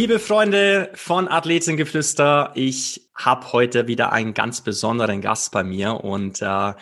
Liebe Freunde von Athletengeflüster, ich habe heute wieder einen ganz besonderen Gast bei mir und äh,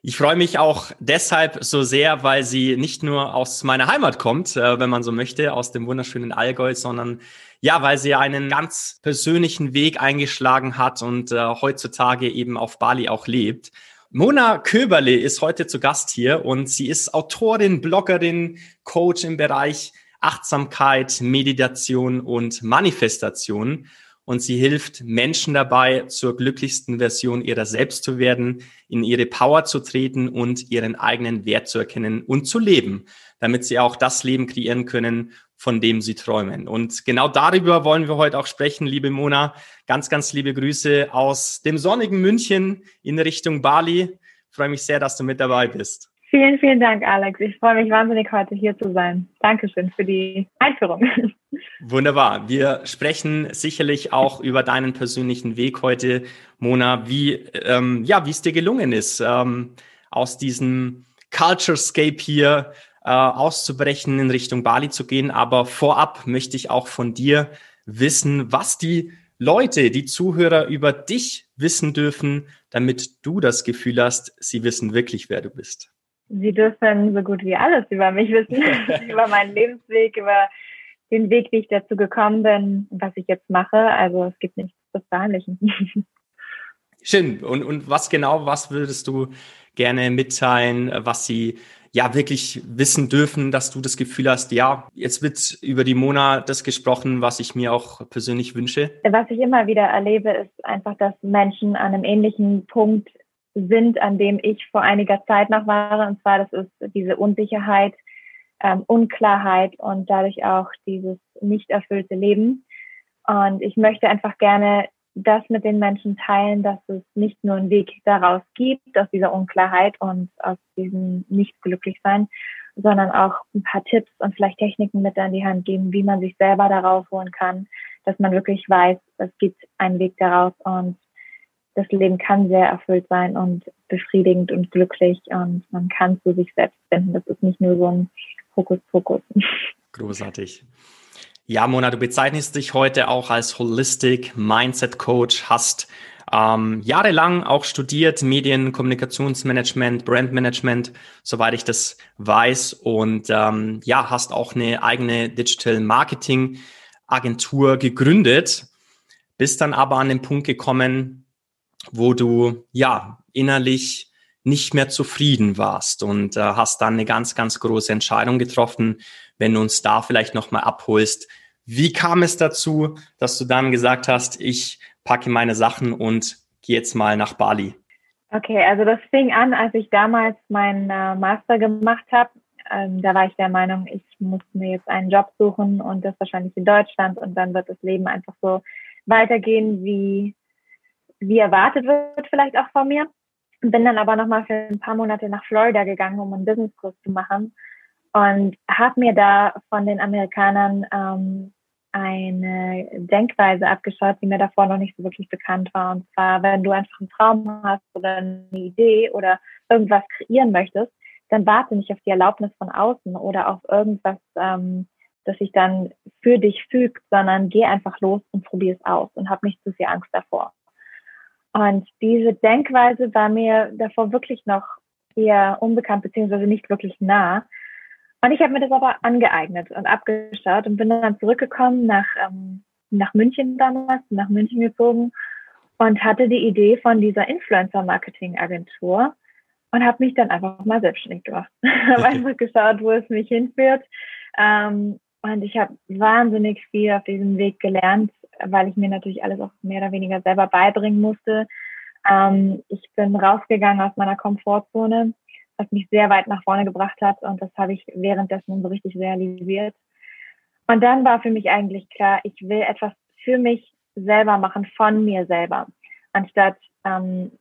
ich freue mich auch deshalb so sehr, weil sie nicht nur aus meiner Heimat kommt, äh, wenn man so möchte, aus dem wunderschönen Allgäu, sondern ja, weil sie einen ganz persönlichen Weg eingeschlagen hat und äh, heutzutage eben auf Bali auch lebt. Mona Köberle ist heute zu Gast hier und sie ist Autorin, Bloggerin, Coach im Bereich Achtsamkeit, Meditation und Manifestation. Und sie hilft Menschen dabei, zur glücklichsten Version ihrer selbst zu werden, in ihre Power zu treten und ihren eigenen Wert zu erkennen und zu leben, damit sie auch das Leben kreieren können, von dem sie träumen. Und genau darüber wollen wir heute auch sprechen, liebe Mona. Ganz, ganz liebe Grüße aus dem sonnigen München in Richtung Bali. Ich freue mich sehr, dass du mit dabei bist. Vielen, vielen Dank, Alex. Ich freue mich wahnsinnig, heute hier zu sein. Dankeschön für die Einführung. Wunderbar. Wir sprechen sicherlich auch über deinen persönlichen Weg heute, Mona, wie ähm, ja, es dir gelungen ist, ähm, aus diesem Culturescape hier äh, auszubrechen, in Richtung Bali zu gehen. Aber vorab möchte ich auch von dir wissen, was die Leute, die Zuhörer über dich wissen dürfen, damit du das Gefühl hast, sie wissen wirklich, wer du bist. Sie dürfen so gut wie alles über mich wissen, über meinen Lebensweg, über den Weg, wie ich dazu gekommen bin, was ich jetzt mache. Also es gibt nichts zu verheimlichen. Schön. Und, und was genau, was würdest du gerne mitteilen, was Sie ja wirklich wissen dürfen, dass du das Gefühl hast, ja, jetzt wird über die Mona das gesprochen, was ich mir auch persönlich wünsche? Was ich immer wieder erlebe, ist einfach, dass Menschen an einem ähnlichen Punkt sind, an dem ich vor einiger Zeit noch war. Und zwar, das ist diese Unsicherheit, ähm, Unklarheit und dadurch auch dieses nicht erfüllte Leben. Und ich möchte einfach gerne das mit den Menschen teilen, dass es nicht nur einen Weg daraus gibt, aus dieser Unklarheit und aus diesem Nicht-Glücklich-Sein, sondern auch ein paar Tipps und vielleicht Techniken mit an die Hand geben, wie man sich selber darauf holen kann, dass man wirklich weiß, es gibt einen Weg daraus und das Leben kann sehr erfüllt sein und befriedigend und glücklich und man kann zu sich selbst finden. Das ist nicht nur so ein Hokuspokus. Großartig. Ja, Mona, du bezeichnest dich heute auch als Holistic Mindset Coach, hast ähm, jahrelang auch studiert Medien, Kommunikationsmanagement, Brandmanagement, soweit ich das weiß und ähm, ja, hast auch eine eigene Digital Marketing Agentur gegründet, bist dann aber an den Punkt gekommen, wo du ja innerlich nicht mehr zufrieden warst und äh, hast dann eine ganz, ganz große Entscheidung getroffen. Wenn du uns da vielleicht nochmal abholst, wie kam es dazu, dass du dann gesagt hast, ich packe meine Sachen und gehe jetzt mal nach Bali? Okay, also das fing an, als ich damals meinen äh, Master gemacht habe. Ähm, da war ich der Meinung, ich muss mir jetzt einen Job suchen und das wahrscheinlich in Deutschland und dann wird das Leben einfach so weitergehen, wie wie erwartet wird vielleicht auch von mir. Bin dann aber nochmal für ein paar Monate nach Florida gegangen, um einen Businesskurs zu machen und habe mir da von den Amerikanern ähm, eine Denkweise abgeschaut, die mir davor noch nicht so wirklich bekannt war. Und zwar, wenn du einfach einen Traum hast oder eine Idee oder irgendwas kreieren möchtest, dann warte nicht auf die Erlaubnis von außen oder auf irgendwas, ähm, das sich dann für dich fügt, sondern geh einfach los und probier es aus und hab nicht zu viel Angst davor. Und diese Denkweise war mir davor wirklich noch eher unbekannt, beziehungsweise nicht wirklich nah. Und ich habe mir das aber angeeignet und abgeschaut und bin dann zurückgekommen nach, ähm, nach München damals, nach München gezogen und hatte die Idee von dieser Influencer-Marketing-Agentur und habe mich dann einfach mal selbstständig gemacht. habe einfach geschaut, wo es mich hinführt. Ähm, und ich habe wahnsinnig viel auf diesem Weg gelernt, weil ich mir natürlich alles auch mehr oder weniger selber beibringen musste. Ähm, ich bin rausgegangen aus meiner Komfortzone, was mich sehr weit nach vorne gebracht hat und das habe ich währenddessen so richtig realisiert. Und dann war für mich eigentlich klar, ich will etwas für mich selber machen, von mir selber, anstatt ähm,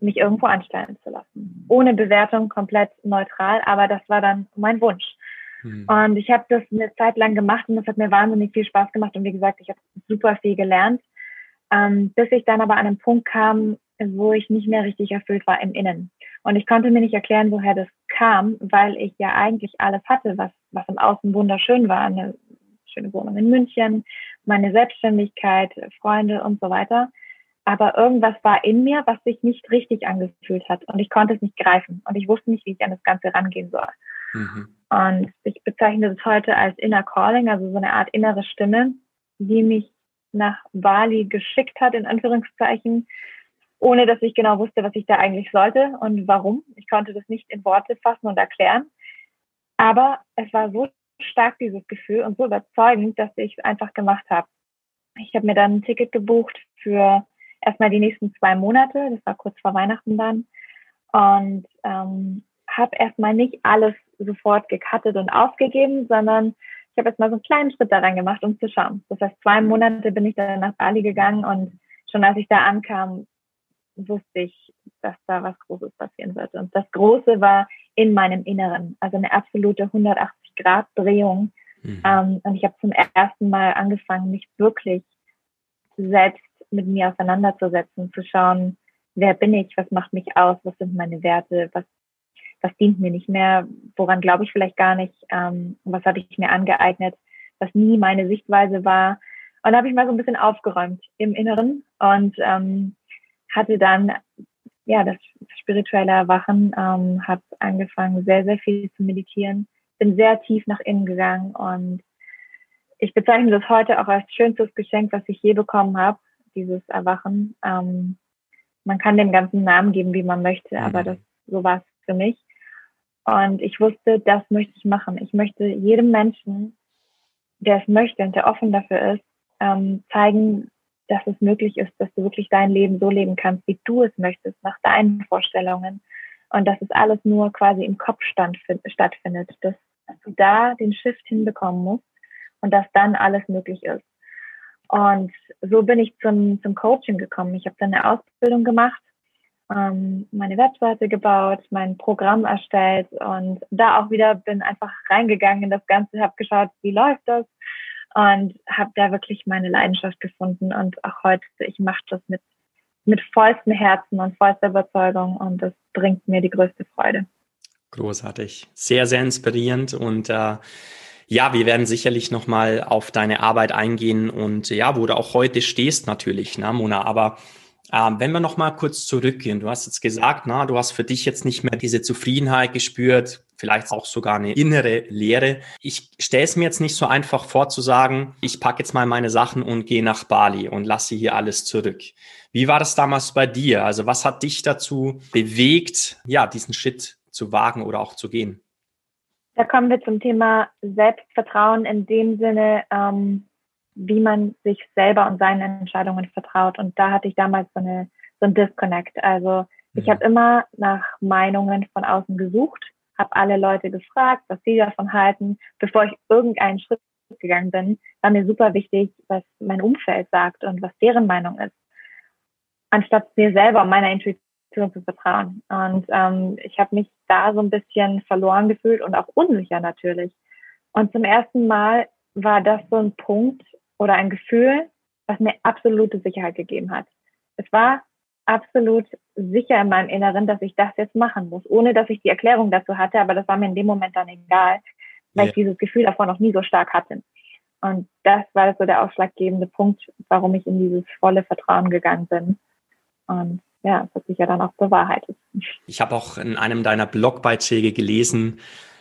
mich irgendwo anstellen zu lassen. Ohne Bewertung, komplett neutral, aber das war dann mein Wunsch. Mhm. Und ich habe das eine Zeit lang gemacht und das hat mir wahnsinnig viel Spaß gemacht. Und wie gesagt, ich habe super viel gelernt, ähm, bis ich dann aber an einen Punkt kam, wo ich nicht mehr richtig erfüllt war im Innen. Und ich konnte mir nicht erklären, woher das kam, weil ich ja eigentlich alles hatte, was, was im Außen wunderschön war. Eine schöne Wohnung in München, meine Selbstständigkeit, Freunde und so weiter aber irgendwas war in mir, was sich nicht richtig angefühlt hat und ich konnte es nicht greifen und ich wusste nicht, wie ich an das Ganze rangehen soll. Mhm. Und ich bezeichne das heute als Inner Calling, also so eine Art innere Stimme, die mich nach Bali geschickt hat, in Anführungszeichen, ohne dass ich genau wusste, was ich da eigentlich sollte und warum. Ich konnte das nicht in Worte fassen und erklären. Aber es war so stark, dieses Gefühl, und so überzeugend, dass ich es einfach gemacht habe. Ich habe mir dann ein Ticket gebucht für erstmal die nächsten zwei Monate, das war kurz vor Weihnachten dann, und ähm, habe erstmal nicht alles sofort gecuttet und aufgegeben, sondern ich habe erstmal so einen kleinen Schritt daran gemacht, um zu schauen. Das heißt, zwei Monate bin ich dann nach Bali gegangen und schon als ich da ankam, wusste ich, dass da was Großes passieren wird. Und das Große war in meinem Inneren, also eine absolute 180-Grad-Drehung. Mhm. Ähm, und ich habe zum ersten Mal angefangen, mich wirklich selbst mit mir auseinanderzusetzen, zu schauen, wer bin ich, was macht mich aus, was sind meine Werte, was, was dient mir nicht mehr, woran glaube ich vielleicht gar nicht, ähm, was habe ich mir angeeignet, was nie meine Sichtweise war. Und da habe ich mal so ein bisschen aufgeräumt im Inneren und ähm, hatte dann ja das spirituelle Erwachen, ähm, habe angefangen, sehr, sehr viel zu meditieren, bin sehr tief nach innen gegangen und ich bezeichne das heute auch als schönstes Geschenk, was ich je bekommen habe, dieses Erwachen. Ähm, man kann dem ganzen Namen geben, wie man möchte, mhm. aber das so war es für mich. Und ich wusste, das möchte ich machen. Ich möchte jedem Menschen, der es möchte und der offen dafür ist, ähm, zeigen, dass es möglich ist, dass du wirklich dein Leben so leben kannst, wie du es möchtest, nach deinen Vorstellungen. Und dass es alles nur quasi im Kopf stattfindet. Dass, dass du da den Shift hinbekommen musst und dass dann alles möglich ist. Und so bin ich zum, zum Coaching gekommen. Ich habe dann eine Ausbildung gemacht, ähm, meine Webseite gebaut, mein Programm erstellt und da auch wieder bin einfach reingegangen in das Ganze, habe geschaut, wie läuft das und habe da wirklich meine Leidenschaft gefunden und auch heute, ich mache das mit, mit vollstem Herzen und vollster Überzeugung und das bringt mir die größte Freude. Großartig, sehr, sehr inspirierend und äh, ja, wir werden sicherlich nochmal auf deine Arbeit eingehen und ja, wo du auch heute stehst natürlich, ne, Mona. Aber ähm, wenn wir nochmal kurz zurückgehen, du hast jetzt gesagt, na, du hast für dich jetzt nicht mehr diese Zufriedenheit gespürt, vielleicht auch sogar eine innere Leere. Ich stelle es mir jetzt nicht so einfach vor zu sagen, ich packe jetzt mal meine Sachen und gehe nach Bali und lasse hier alles zurück. Wie war das damals bei dir? Also was hat dich dazu bewegt, ja, diesen Schritt zu wagen oder auch zu gehen? Da kommen wir zum Thema Selbstvertrauen in dem Sinne, ähm, wie man sich selber und seinen Entscheidungen vertraut. Und da hatte ich damals so, eine, so ein Disconnect. Also ich habe immer nach Meinungen von außen gesucht, habe alle Leute gefragt, was sie davon halten. Bevor ich irgendeinen Schritt gegangen bin, war mir super wichtig, was mein Umfeld sagt und was deren Meinung ist. Anstatt mir selber und meiner Intuition zu vertrauen. Und ähm, ich habe mich da so ein bisschen verloren gefühlt und auch unsicher natürlich. Und zum ersten Mal war das so ein Punkt oder ein Gefühl, was mir absolute Sicherheit gegeben hat. Es war absolut sicher in meinem Inneren, dass ich das jetzt machen muss, ohne dass ich die Erklärung dazu hatte, aber das war mir in dem Moment dann egal, weil yeah. ich dieses Gefühl davor noch nie so stark hatte. Und das war so der ausschlaggebende Punkt, warum ich in dieses volle Vertrauen gegangen bin. Und ja, das hat sich ja dann auch bewahrheitet. Ich habe auch in einem deiner Blogbeiträge gelesen,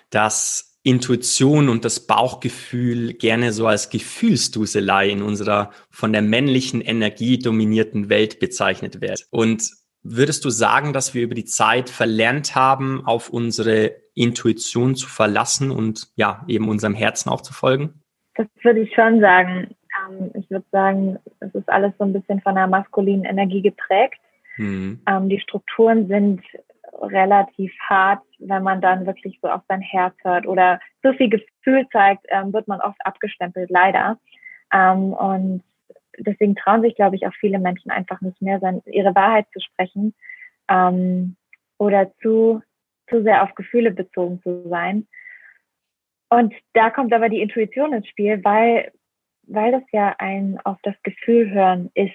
dass Intuition und das Bauchgefühl gerne so als Gefühlsduselei in unserer von der männlichen Energie dominierten Welt bezeichnet wird. Und würdest du sagen, dass wir über die Zeit verlernt haben, auf unsere Intuition zu verlassen und ja, eben unserem Herzen auch zu folgen? Das würde ich schon sagen. Ähm, ich würde sagen, es ist alles so ein bisschen von einer maskulinen Energie geprägt. Mhm. Ähm, die Strukturen sind relativ hart, wenn man dann wirklich so auf sein Herz hört oder so viel Gefühl zeigt, ähm, wird man oft abgestempelt, leider. Ähm, und deswegen trauen sich, glaube ich, auch viele Menschen einfach nicht mehr, seine, ihre Wahrheit zu sprechen ähm, oder zu, zu sehr auf Gefühle bezogen zu sein. Und da kommt aber die Intuition ins Spiel, weil, weil das ja ein auf das Gefühl hören ist.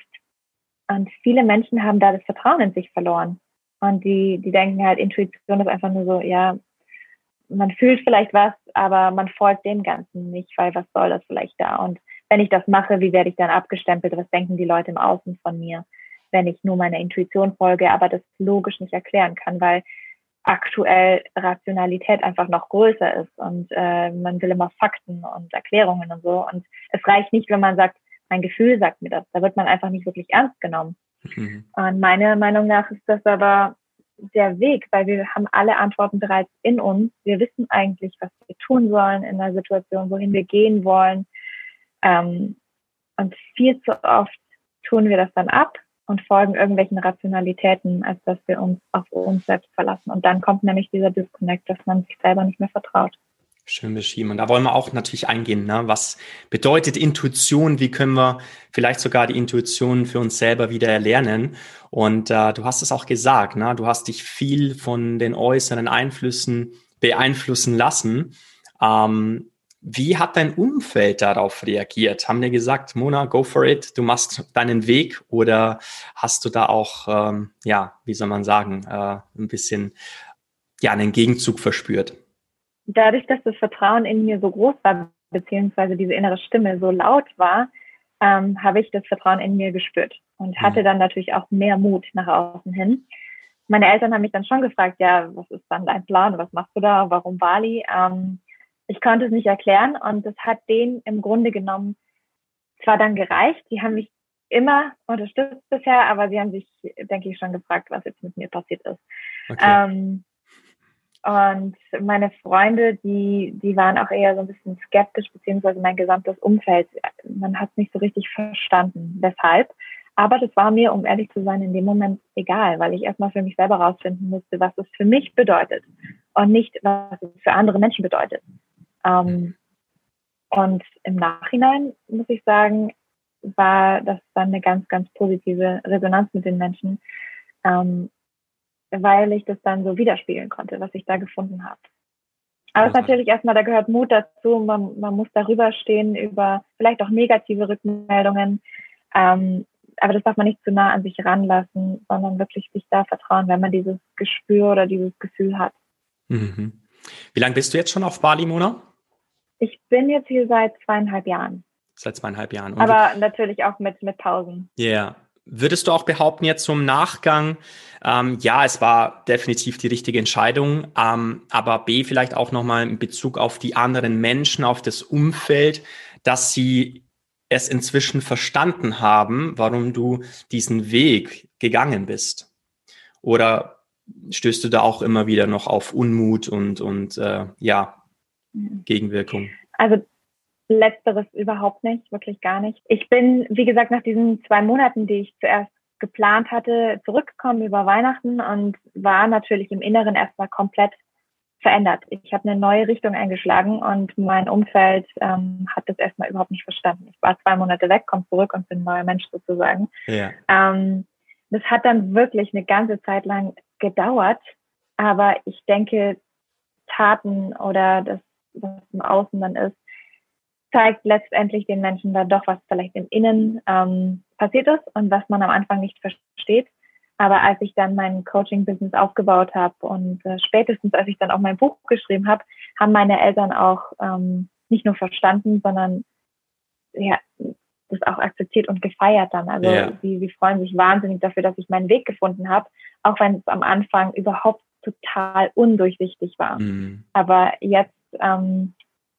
Und viele Menschen haben da das Vertrauen in sich verloren. Und die, die denken halt, Intuition ist einfach nur so, ja, man fühlt vielleicht was, aber man folgt dem Ganzen nicht, weil was soll das vielleicht da? Und wenn ich das mache, wie werde ich dann abgestempelt? Was denken die Leute im Außen von mir, wenn ich nur meiner Intuition folge, aber das logisch nicht erklären kann, weil aktuell Rationalität einfach noch größer ist und äh, man will immer Fakten und Erklärungen und so. Und es reicht nicht, wenn man sagt, mein Gefühl sagt mir das. Da wird man einfach nicht wirklich ernst genommen. Mhm. Und meiner Meinung nach ist das aber der Weg, weil wir haben alle Antworten bereits in uns. Wir wissen eigentlich, was wir tun sollen in der Situation, wohin wir gehen wollen. Ähm, und viel zu oft tun wir das dann ab und folgen irgendwelchen Rationalitäten, als dass wir uns auf uns selbst verlassen. Und dann kommt nämlich dieser Disconnect, dass man sich selber nicht mehr vertraut. Schön beschrieben. Und da wollen wir auch natürlich eingehen. Ne? Was bedeutet Intuition? Wie können wir vielleicht sogar die Intuition für uns selber wieder erlernen? Und äh, du hast es auch gesagt, ne? du hast dich viel von den äußeren Einflüssen beeinflussen lassen. Ähm, wie hat dein Umfeld darauf reagiert? Haben die gesagt, Mona, go for it, du machst deinen Weg? Oder hast du da auch, ähm, ja, wie soll man sagen, äh, ein bisschen ja, einen Gegenzug verspürt? Dadurch, dass das Vertrauen in mir so groß war, beziehungsweise diese innere Stimme so laut war, ähm, habe ich das Vertrauen in mir gespürt und hatte mhm. dann natürlich auch mehr Mut nach außen hin. Meine Eltern haben mich dann schon gefragt, ja, was ist dann dein Plan? Was machst du da? Warum Bali? Ähm, ich konnte es nicht erklären und das hat denen im Grunde genommen zwar dann gereicht. Die haben mich immer unterstützt bisher, aber sie haben sich, denke ich, schon gefragt, was jetzt mit mir passiert ist. Okay. Ähm, und meine Freunde, die, die waren auch eher so ein bisschen skeptisch, beziehungsweise mein gesamtes Umfeld. Man hat es nicht so richtig verstanden, weshalb. Aber das war mir, um ehrlich zu sein, in dem Moment egal, weil ich erstmal für mich selber rausfinden musste, was es für mich bedeutet und nicht, was es für andere Menschen bedeutet. Ähm, und im Nachhinein, muss ich sagen, war das dann eine ganz, ganz positive Resonanz mit den Menschen. Ähm, weil ich das dann so widerspiegeln konnte, was ich da gefunden habe. Aber es ist natürlich erstmal, da gehört Mut dazu. Man, man muss darüber stehen über vielleicht auch negative Rückmeldungen. Ähm, aber das darf man nicht zu nah an sich ranlassen, sondern wirklich sich da vertrauen, wenn man dieses Gespür oder dieses Gefühl hat. Mhm. Wie lange bist du jetzt schon auf Bali, Mona? Ich bin jetzt hier seit zweieinhalb Jahren. Seit zweieinhalb Jahren. Und aber natürlich auch mit, mit Pausen. Ja. Yeah. Würdest du auch behaupten jetzt zum Nachgang, ähm, ja, es war definitiv die richtige Entscheidung, ähm, aber B vielleicht auch nochmal in Bezug auf die anderen Menschen, auf das Umfeld, dass sie es inzwischen verstanden haben, warum du diesen Weg gegangen bist? Oder stößt du da auch immer wieder noch auf Unmut und, und äh, ja. Gegenwirkung? Also Letzteres überhaupt nicht, wirklich gar nicht. Ich bin, wie gesagt, nach diesen zwei Monaten, die ich zuerst geplant hatte, zurückgekommen über Weihnachten und war natürlich im Inneren erstmal komplett verändert. Ich habe eine neue Richtung eingeschlagen und mein Umfeld ähm, hat das erstmal überhaupt nicht verstanden. Ich war zwei Monate weg, komme zurück und bin ein neuer Mensch sozusagen. Ja. Ähm, das hat dann wirklich eine ganze Zeit lang gedauert, aber ich denke, Taten oder das, was im Außen dann ist, zeigt letztendlich den Menschen da doch, was vielleicht im Innen ähm, passiert ist und was man am Anfang nicht versteht. Aber als ich dann mein Coaching-Business aufgebaut habe und äh, spätestens als ich dann auch mein Buch geschrieben habe, haben meine Eltern auch ähm, nicht nur verstanden, sondern ja, das auch akzeptiert und gefeiert dann. Also yeah. sie, sie freuen sich wahnsinnig dafür, dass ich meinen Weg gefunden habe, auch wenn es am Anfang überhaupt total undurchsichtig war. Mm. Aber jetzt ähm,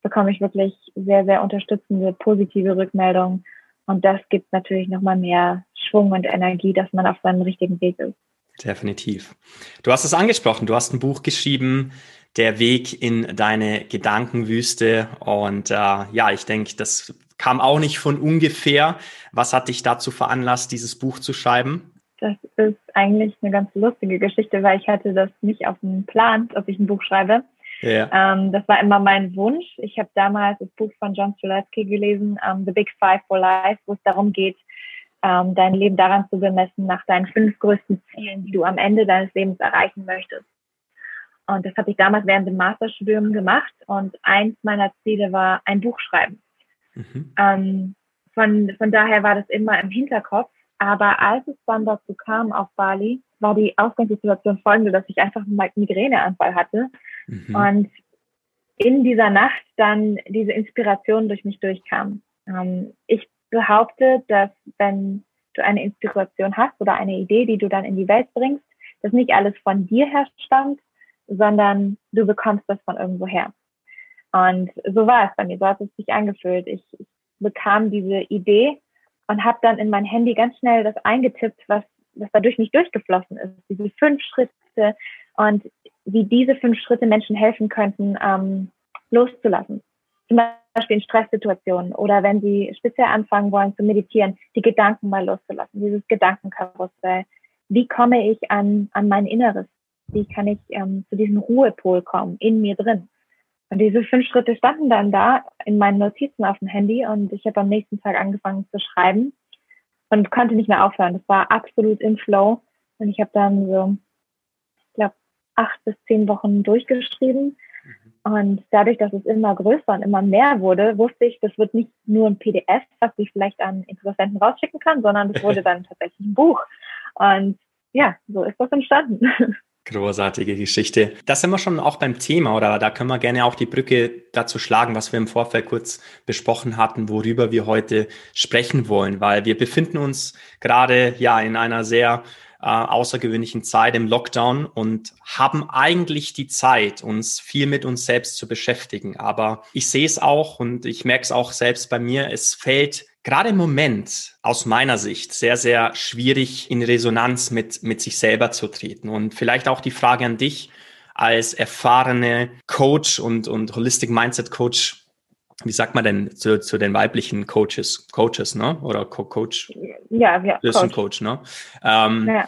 bekomme ich wirklich sehr, sehr unterstützende, positive Rückmeldungen. Und das gibt natürlich nochmal mehr Schwung und Energie, dass man auf seinem richtigen Weg ist. Definitiv. Du hast es angesprochen, du hast ein Buch geschrieben, Der Weg in deine Gedankenwüste. Und äh, ja, ich denke, das kam auch nicht von ungefähr. Was hat dich dazu veranlasst, dieses Buch zu schreiben? Das ist eigentlich eine ganz lustige Geschichte, weil ich hatte das nicht auf dem Plan, dass ich ein Buch schreibe. Ja. Ähm, das war immer mein Wunsch. Ich habe damals das Buch von John Streletsky gelesen, ähm, The Big Five for Life, wo es darum geht, ähm, dein Leben daran zu bemessen, nach deinen fünf größten Zielen, die du am Ende deines Lebens erreichen möchtest. Und das habe ich damals während dem Masterstudium gemacht. Und eins meiner Ziele war ein Buch schreiben. Mhm. Ähm, von, von daher war das immer im Hinterkopf. Aber als es dann dazu kam auf Bali, war die Ausgangssituation folgende, dass ich einfach einen Migräneanfall hatte. Mhm. Und in dieser Nacht dann diese Inspiration durch mich durchkam. Ähm, ich behaupte, dass wenn du eine Inspiration hast oder eine Idee, die du dann in die Welt bringst, dass nicht alles von dir her stammt, sondern du bekommst das von irgendwo her. Und so war es bei mir, so hat es sich angefühlt. Ich, ich bekam diese Idee und habe dann in mein Handy ganz schnell das eingetippt, was, was dadurch nicht durchgeflossen ist. Diese fünf Schritte und wie diese fünf Schritte Menschen helfen könnten, ähm, loszulassen. Zum Beispiel in Stresssituationen oder wenn sie speziell anfangen wollen zu meditieren, die Gedanken mal loszulassen, dieses Gedankenkarussell. Wie komme ich an, an mein Inneres? Wie kann ich ähm, zu diesem Ruhepol kommen, in mir drin? Und diese fünf Schritte standen dann da in meinen Notizen auf dem Handy und ich habe am nächsten Tag angefangen zu schreiben und konnte nicht mehr aufhören. Das war absolut im Flow und ich habe dann so, ich glaube, acht bis zehn Wochen durchgeschrieben und dadurch, dass es immer größer und immer mehr wurde, wusste ich, das wird nicht nur ein PDF, was ich vielleicht an Interessenten rausschicken kann, sondern das wurde dann tatsächlich ein Buch. Und ja, so ist das entstanden. Großartige Geschichte. Das sind wir schon auch beim Thema, oder da können wir gerne auch die Brücke dazu schlagen, was wir im Vorfeld kurz besprochen hatten, worüber wir heute sprechen wollen, weil wir befinden uns gerade ja in einer sehr äh, außergewöhnlichen Zeit im Lockdown und haben eigentlich die Zeit, uns viel mit uns selbst zu beschäftigen. Aber ich sehe es auch und ich merke es auch selbst bei mir, es fällt gerade im Moment aus meiner Sicht sehr, sehr schwierig in Resonanz mit, mit sich selber zu treten. Und vielleicht auch die Frage an dich als erfahrene Coach und, und Holistic Mindset Coach wie sagt man denn zu, zu den weiblichen Coaches, Coaches, ne? Oder Co Coach? Ja, ja. Ein Coach, ne? Ähm, ja.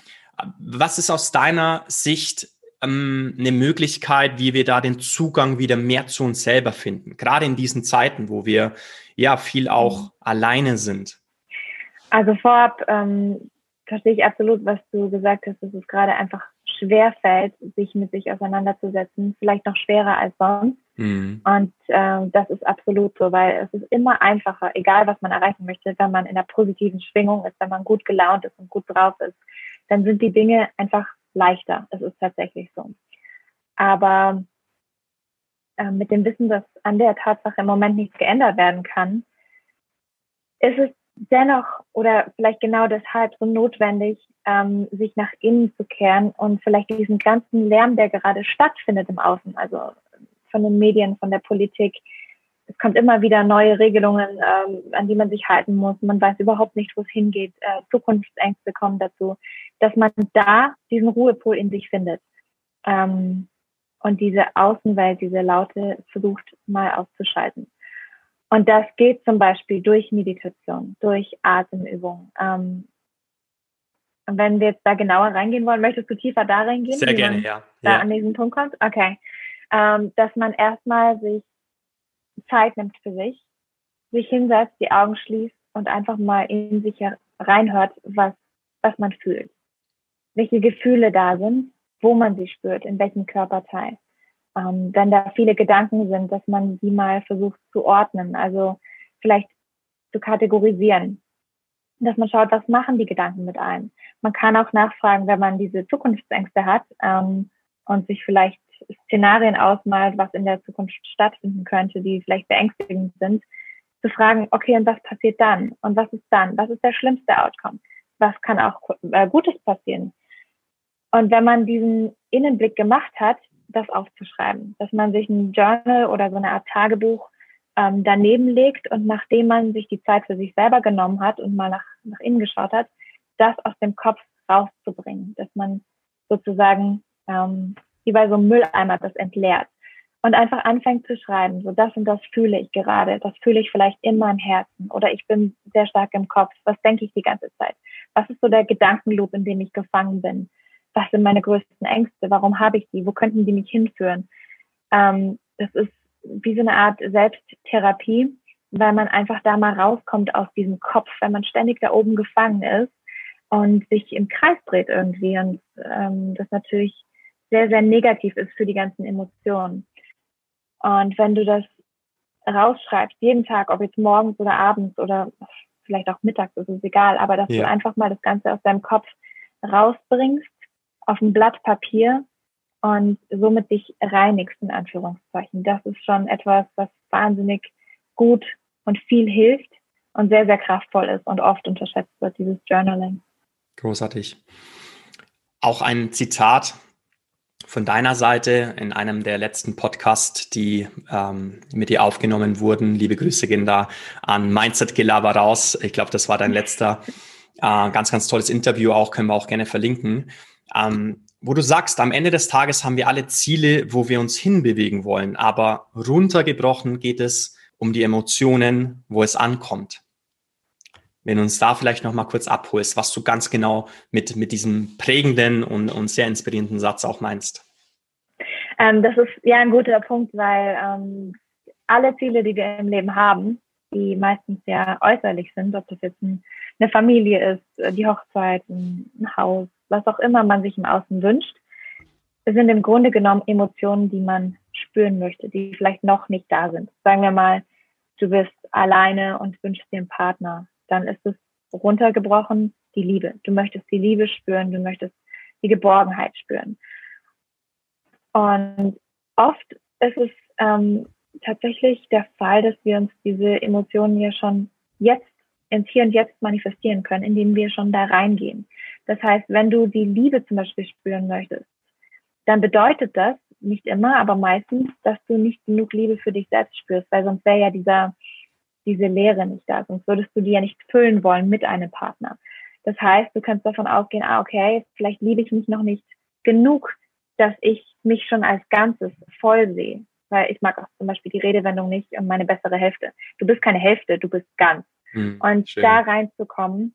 Was ist aus deiner Sicht ähm, eine Möglichkeit, wie wir da den Zugang wieder mehr zu uns selber finden? Gerade in diesen Zeiten, wo wir ja viel auch mhm. alleine sind. Also vorab ähm, verstehe ich absolut, was du gesagt hast, dass es gerade einfach schwer fällt, sich mit sich auseinanderzusetzen, vielleicht noch schwerer als sonst. Mhm. Und äh, das ist absolut so, weil es ist immer einfacher, egal was man erreichen möchte, wenn man in einer positiven Schwingung ist, wenn man gut gelaunt ist und gut drauf ist, dann sind die Dinge einfach leichter. Es ist tatsächlich so. Aber äh, mit dem Wissen, dass an der Tatsache im Moment nichts geändert werden kann, ist es dennoch oder vielleicht genau deshalb so notwendig, ähm, sich nach innen zu kehren und vielleicht diesen ganzen Lärm, der gerade stattfindet im Außen, also von den Medien, von der Politik. Kommt immer wieder neue Regelungen, ähm, an die man sich halten muss. Man weiß überhaupt nicht, wo es hingeht. Äh, Zukunftsängste kommen dazu, dass man da diesen Ruhepol in sich findet. Ähm, und diese Außenwelt, diese Laute versucht mal auszuschalten. Und das geht zum Beispiel durch Meditation, durch Atemübungen. Ähm, und wenn wir jetzt da genauer reingehen wollen, möchtest du tiefer da reingehen? Sehr gerne, ja. Da ja. an diesen Punkt kommt? Okay ähm, dass man erstmal sich Zeit nimmt für sich, sich hinsetzt, die Augen schließt und einfach mal in sich reinhört, was, was man fühlt. Welche Gefühle da sind, wo man sie spürt, in welchem Körperteil. Ähm, wenn da viele Gedanken sind, dass man sie mal versucht zu ordnen, also vielleicht zu kategorisieren. Dass man schaut, was machen die Gedanken mit einem. Man kann auch nachfragen, wenn man diese Zukunftsängste hat ähm, und sich vielleicht Szenarien ausmalt, was in der Zukunft stattfinden könnte, die vielleicht beängstigend sind, zu fragen, okay, und was passiert dann? Und was ist dann? Was ist der schlimmste Outcome? Was kann auch äh, Gutes passieren? Und wenn man diesen Innenblick gemacht hat, das aufzuschreiben, dass man sich ein Journal oder so eine Art Tagebuch ähm, daneben legt und nachdem man sich die Zeit für sich selber genommen hat und mal nach, nach innen geschaut hat, das aus dem Kopf rauszubringen, dass man sozusagen ähm, wie bei so einem Mülleimer das entleert und einfach anfängt zu schreiben, so das und das fühle ich gerade, das fühle ich vielleicht in meinem Herzen oder ich bin sehr stark im Kopf, was denke ich die ganze Zeit, was ist so der Gedankenloop, in dem ich gefangen bin, was sind meine größten Ängste, warum habe ich die, wo könnten die mich hinführen. Ähm, das ist wie so eine Art Selbsttherapie, weil man einfach da mal rauskommt aus diesem Kopf, wenn man ständig da oben gefangen ist und sich im Kreis dreht irgendwie und ähm, das natürlich sehr, sehr negativ ist für die ganzen Emotionen. Und wenn du das rausschreibst, jeden Tag, ob jetzt morgens oder abends oder vielleicht auch mittags, ist es egal, aber dass ja. du einfach mal das Ganze aus deinem Kopf rausbringst, auf ein Blatt Papier und somit dich reinigst, in Anführungszeichen. Das ist schon etwas, was wahnsinnig gut und viel hilft und sehr, sehr kraftvoll ist und oft unterschätzt wird, dieses Journaling. Großartig. Auch ein Zitat, von deiner Seite in einem der letzten Podcasts, die ähm, mit dir aufgenommen wurden. Liebe Grüße gehen da an Mindset Gelaber raus. Ich glaube, das war dein letzter äh, ganz, ganz tolles Interview auch, können wir auch gerne verlinken. Ähm, wo du sagst, am Ende des Tages haben wir alle Ziele, wo wir uns hinbewegen wollen, aber runtergebrochen geht es um die Emotionen, wo es ankommt. Wenn du uns da vielleicht noch mal kurz abholst, was du ganz genau mit, mit diesem prägenden und, und sehr inspirierenden Satz auch meinst. Ähm, das ist ja ein guter Punkt, weil ähm, alle Ziele, die wir im Leben haben, die meistens ja äußerlich sind, ob das jetzt ein, eine Familie ist, äh, die Hochzeit, ein Haus, was auch immer man sich im Außen wünscht, sind im Grunde genommen Emotionen, die man spüren möchte, die vielleicht noch nicht da sind. Sagen wir mal, du bist alleine und wünschst dir einen Partner dann ist es runtergebrochen die Liebe. Du möchtest die Liebe spüren, du möchtest die Geborgenheit spüren. Und oft ist es ähm, tatsächlich der Fall, dass wir uns diese Emotionen ja schon jetzt ins Hier und Jetzt manifestieren können, indem wir schon da reingehen. Das heißt, wenn du die Liebe zum Beispiel spüren möchtest, dann bedeutet das nicht immer, aber meistens, dass du nicht genug Liebe für dich selbst spürst, weil sonst wäre ja dieser diese Leere nicht da, sonst würdest du die ja nicht füllen wollen mit einem Partner. Das heißt, du kannst davon ausgehen, ah, okay, vielleicht liebe ich mich noch nicht genug, dass ich mich schon als Ganzes voll sehe. Weil ich mag auch zum Beispiel die Redewendung nicht um meine bessere Hälfte. Du bist keine Hälfte, du bist ganz. Hm, und schön. da reinzukommen,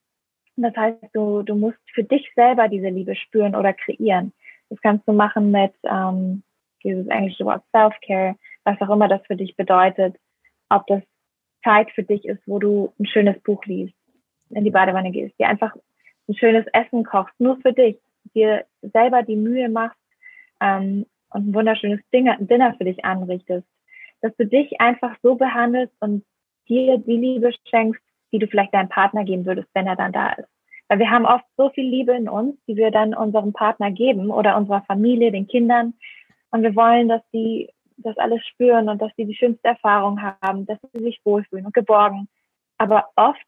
das heißt, du, du musst für dich selber diese Liebe spüren oder kreieren. Das kannst du machen mit ähm, dieses englische Wort Self-Care, was auch immer das für dich bedeutet. Ob das Zeit für dich ist, wo du ein schönes Buch liest, in die Badewanne gehst, dir einfach ein schönes Essen kochst, nur für dich, dir selber die Mühe machst ähm, und ein wunderschönes Dinner, Dinner für dich anrichtest, dass du dich einfach so behandelst und dir die Liebe schenkst, die du vielleicht deinem Partner geben würdest, wenn er dann da ist. Weil wir haben oft so viel Liebe in uns, die wir dann unserem Partner geben oder unserer Familie, den Kindern. Und wir wollen, dass die das alles spüren und dass sie die schönste Erfahrung haben, dass sie sich wohlfühlen und geborgen. Aber oft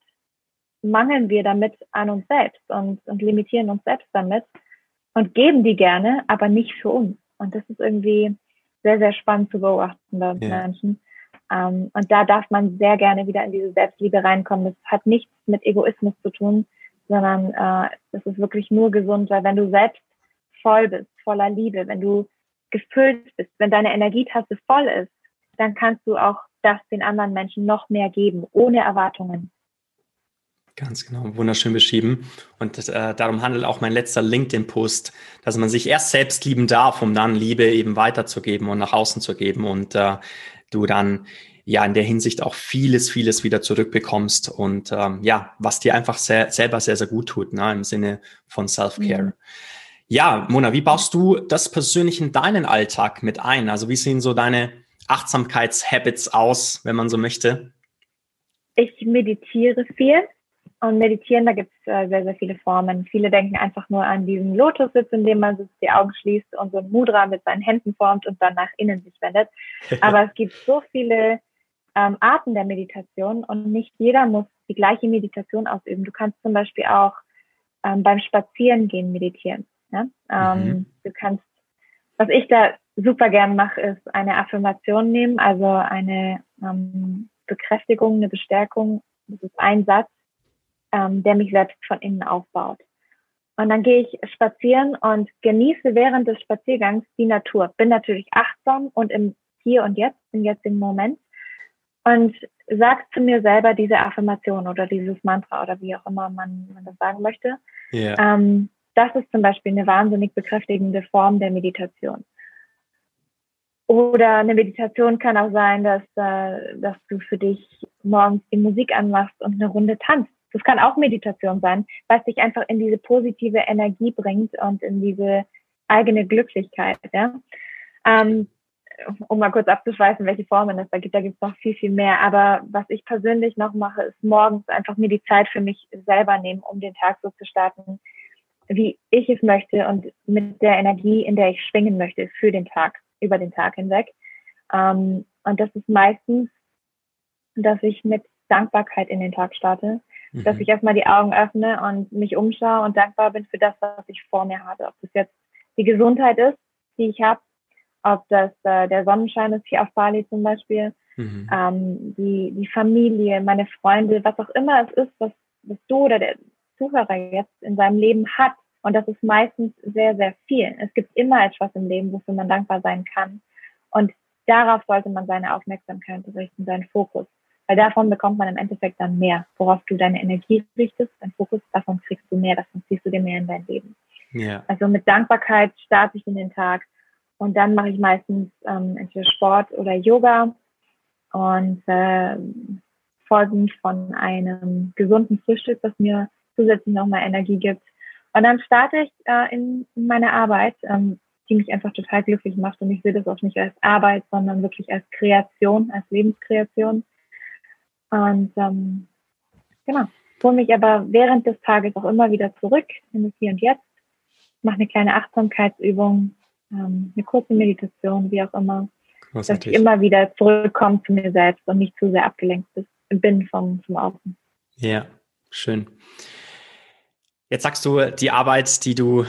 mangeln wir damit an uns selbst und, und limitieren uns selbst damit und geben die gerne, aber nicht für uns. Und das ist irgendwie sehr, sehr spannend zu beobachten bei ja. Menschen. Um, ähm, und da darf man sehr gerne wieder in diese Selbstliebe reinkommen. Das hat nichts mit Egoismus zu tun, sondern äh, das ist wirklich nur gesund, weil wenn du selbst voll bist, voller Liebe, wenn du gefüllt bist, wenn deine Energietasse voll ist, dann kannst du auch das den anderen Menschen noch mehr geben, ohne Erwartungen. Ganz genau, wunderschön beschrieben. Und äh, darum handelt auch mein letzter LinkedIn-Post, dass man sich erst selbst lieben darf, um dann Liebe eben weiterzugeben und nach außen zu geben. Und äh, du dann ja in der Hinsicht auch vieles, vieles wieder zurückbekommst und ähm, ja, was dir einfach sehr, selber sehr, sehr gut tut, ne, im Sinne von Self-Care. Mhm. Ja, Mona, wie baust du das persönlich in deinen Alltag mit ein? Also wie sehen so deine Achtsamkeitshabits aus, wenn man so möchte? Ich meditiere viel und meditieren, da gibt es äh, sehr, sehr viele Formen. Viele denken einfach nur an diesen Lotussitz, in dem man die Augen schließt und so ein Mudra mit seinen Händen formt und dann nach innen sich wendet. Aber es gibt so viele ähm, Arten der Meditation und nicht jeder muss die gleiche Meditation ausüben. Du kannst zum Beispiel auch ähm, beim Spazierengehen meditieren. Ja? Ähm, mhm. Du kannst, was ich da super gern mache, ist eine Affirmation nehmen, also eine ähm, Bekräftigung, eine Bestärkung. Das ist ein Satz, ähm, der mich selbst von innen aufbaut. Und dann gehe ich spazieren und genieße während des Spaziergangs die Natur. Bin natürlich achtsam und im Hier und Jetzt, im jetzigen Moment. Und sag zu mir selber diese Affirmation oder dieses Mantra oder wie auch immer man, man das sagen möchte. Yeah. Ähm, das ist zum Beispiel eine wahnsinnig bekräftigende Form der Meditation. Oder eine Meditation kann auch sein, dass, äh, dass du für dich morgens die Musik anmachst und eine Runde tanzt. Das kann auch Meditation sein, was dich einfach in diese positive Energie bringt und in diese eigene Glücklichkeit. Ja? Ähm, um mal kurz abzuschweifen, welche Formen es da gibt, da gibt es noch viel, viel mehr. Aber was ich persönlich noch mache, ist morgens einfach mir die Zeit für mich selber nehmen, um den Tag so zu starten, wie ich es möchte und mit der Energie, in der ich schwingen möchte für den Tag über den Tag hinweg. Ähm, und das ist meistens, dass ich mit Dankbarkeit in den Tag starte, mhm. dass ich erstmal die Augen öffne und mich umschaue und dankbar bin für das, was ich vor mir habe. Ob das jetzt die Gesundheit ist, die ich habe, ob das äh, der Sonnenschein ist hier auf Bali zum Beispiel, mhm. ähm, die, die Familie, meine Freunde, was auch immer es ist, was, was du oder der Zuhörer jetzt in seinem Leben hat, und das ist meistens sehr, sehr viel. Es gibt immer etwas im Leben, wofür man dankbar sein kann. Und darauf sollte man seine Aufmerksamkeit richten, seinen Fokus. Weil davon bekommt man im Endeffekt dann mehr. Worauf du deine Energie richtest, dein Fokus, davon kriegst du mehr, davon ziehst du dir mehr in dein Leben. Ja. Also mit Dankbarkeit starte ich in den Tag und dann mache ich meistens ähm, entweder Sport oder Yoga und äh, folgend von einem gesunden Frühstück, das mir zusätzlich nochmal Energie gibt und dann starte ich äh, in, in meine Arbeit, ähm, die mich einfach total glücklich macht. Und ich sehe das auch nicht als Arbeit, sondern wirklich als Kreation, als Lebenskreation. Und ähm, genau, hole mich aber während des Tages auch immer wieder zurück in das Hier und Jetzt, mache eine kleine Achtsamkeitsübung, ähm, eine kurze Meditation, wie auch immer, dass ich immer wieder zurückkomme zu mir selbst und nicht zu sehr abgelenkt bin vom, vom Außen. Ja, schön. Jetzt sagst du, die Arbeit, die du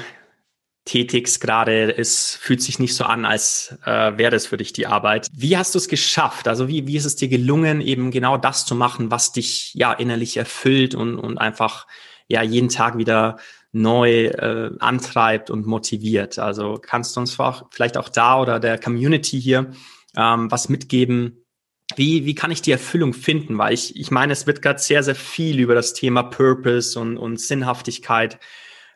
tätigst gerade, es fühlt sich nicht so an, als äh, wäre das für dich die Arbeit. Wie hast du es geschafft? Also wie, wie ist es dir gelungen, eben genau das zu machen, was dich ja innerlich erfüllt und, und einfach ja jeden Tag wieder neu äh, antreibt und motiviert? Also kannst du uns vielleicht auch da oder der Community hier ähm, was mitgeben, wie, wie kann ich die Erfüllung finden? Weil ich, ich meine, es wird gerade sehr, sehr viel über das Thema Purpose und, und Sinnhaftigkeit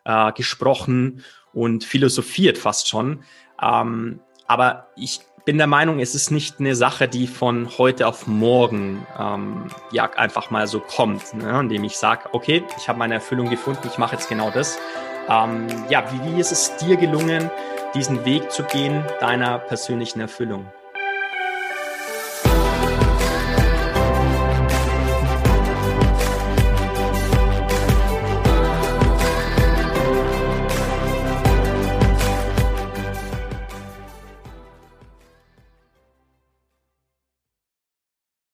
äh, gesprochen und philosophiert fast schon. Ähm, aber ich bin der Meinung, es ist nicht eine Sache, die von heute auf morgen ähm, ja einfach mal so kommt, ne? indem ich sage, okay, ich habe meine Erfüllung gefunden, ich mache jetzt genau das. Ähm, ja, wie, wie ist es dir gelungen, diesen Weg zu gehen deiner persönlichen Erfüllung?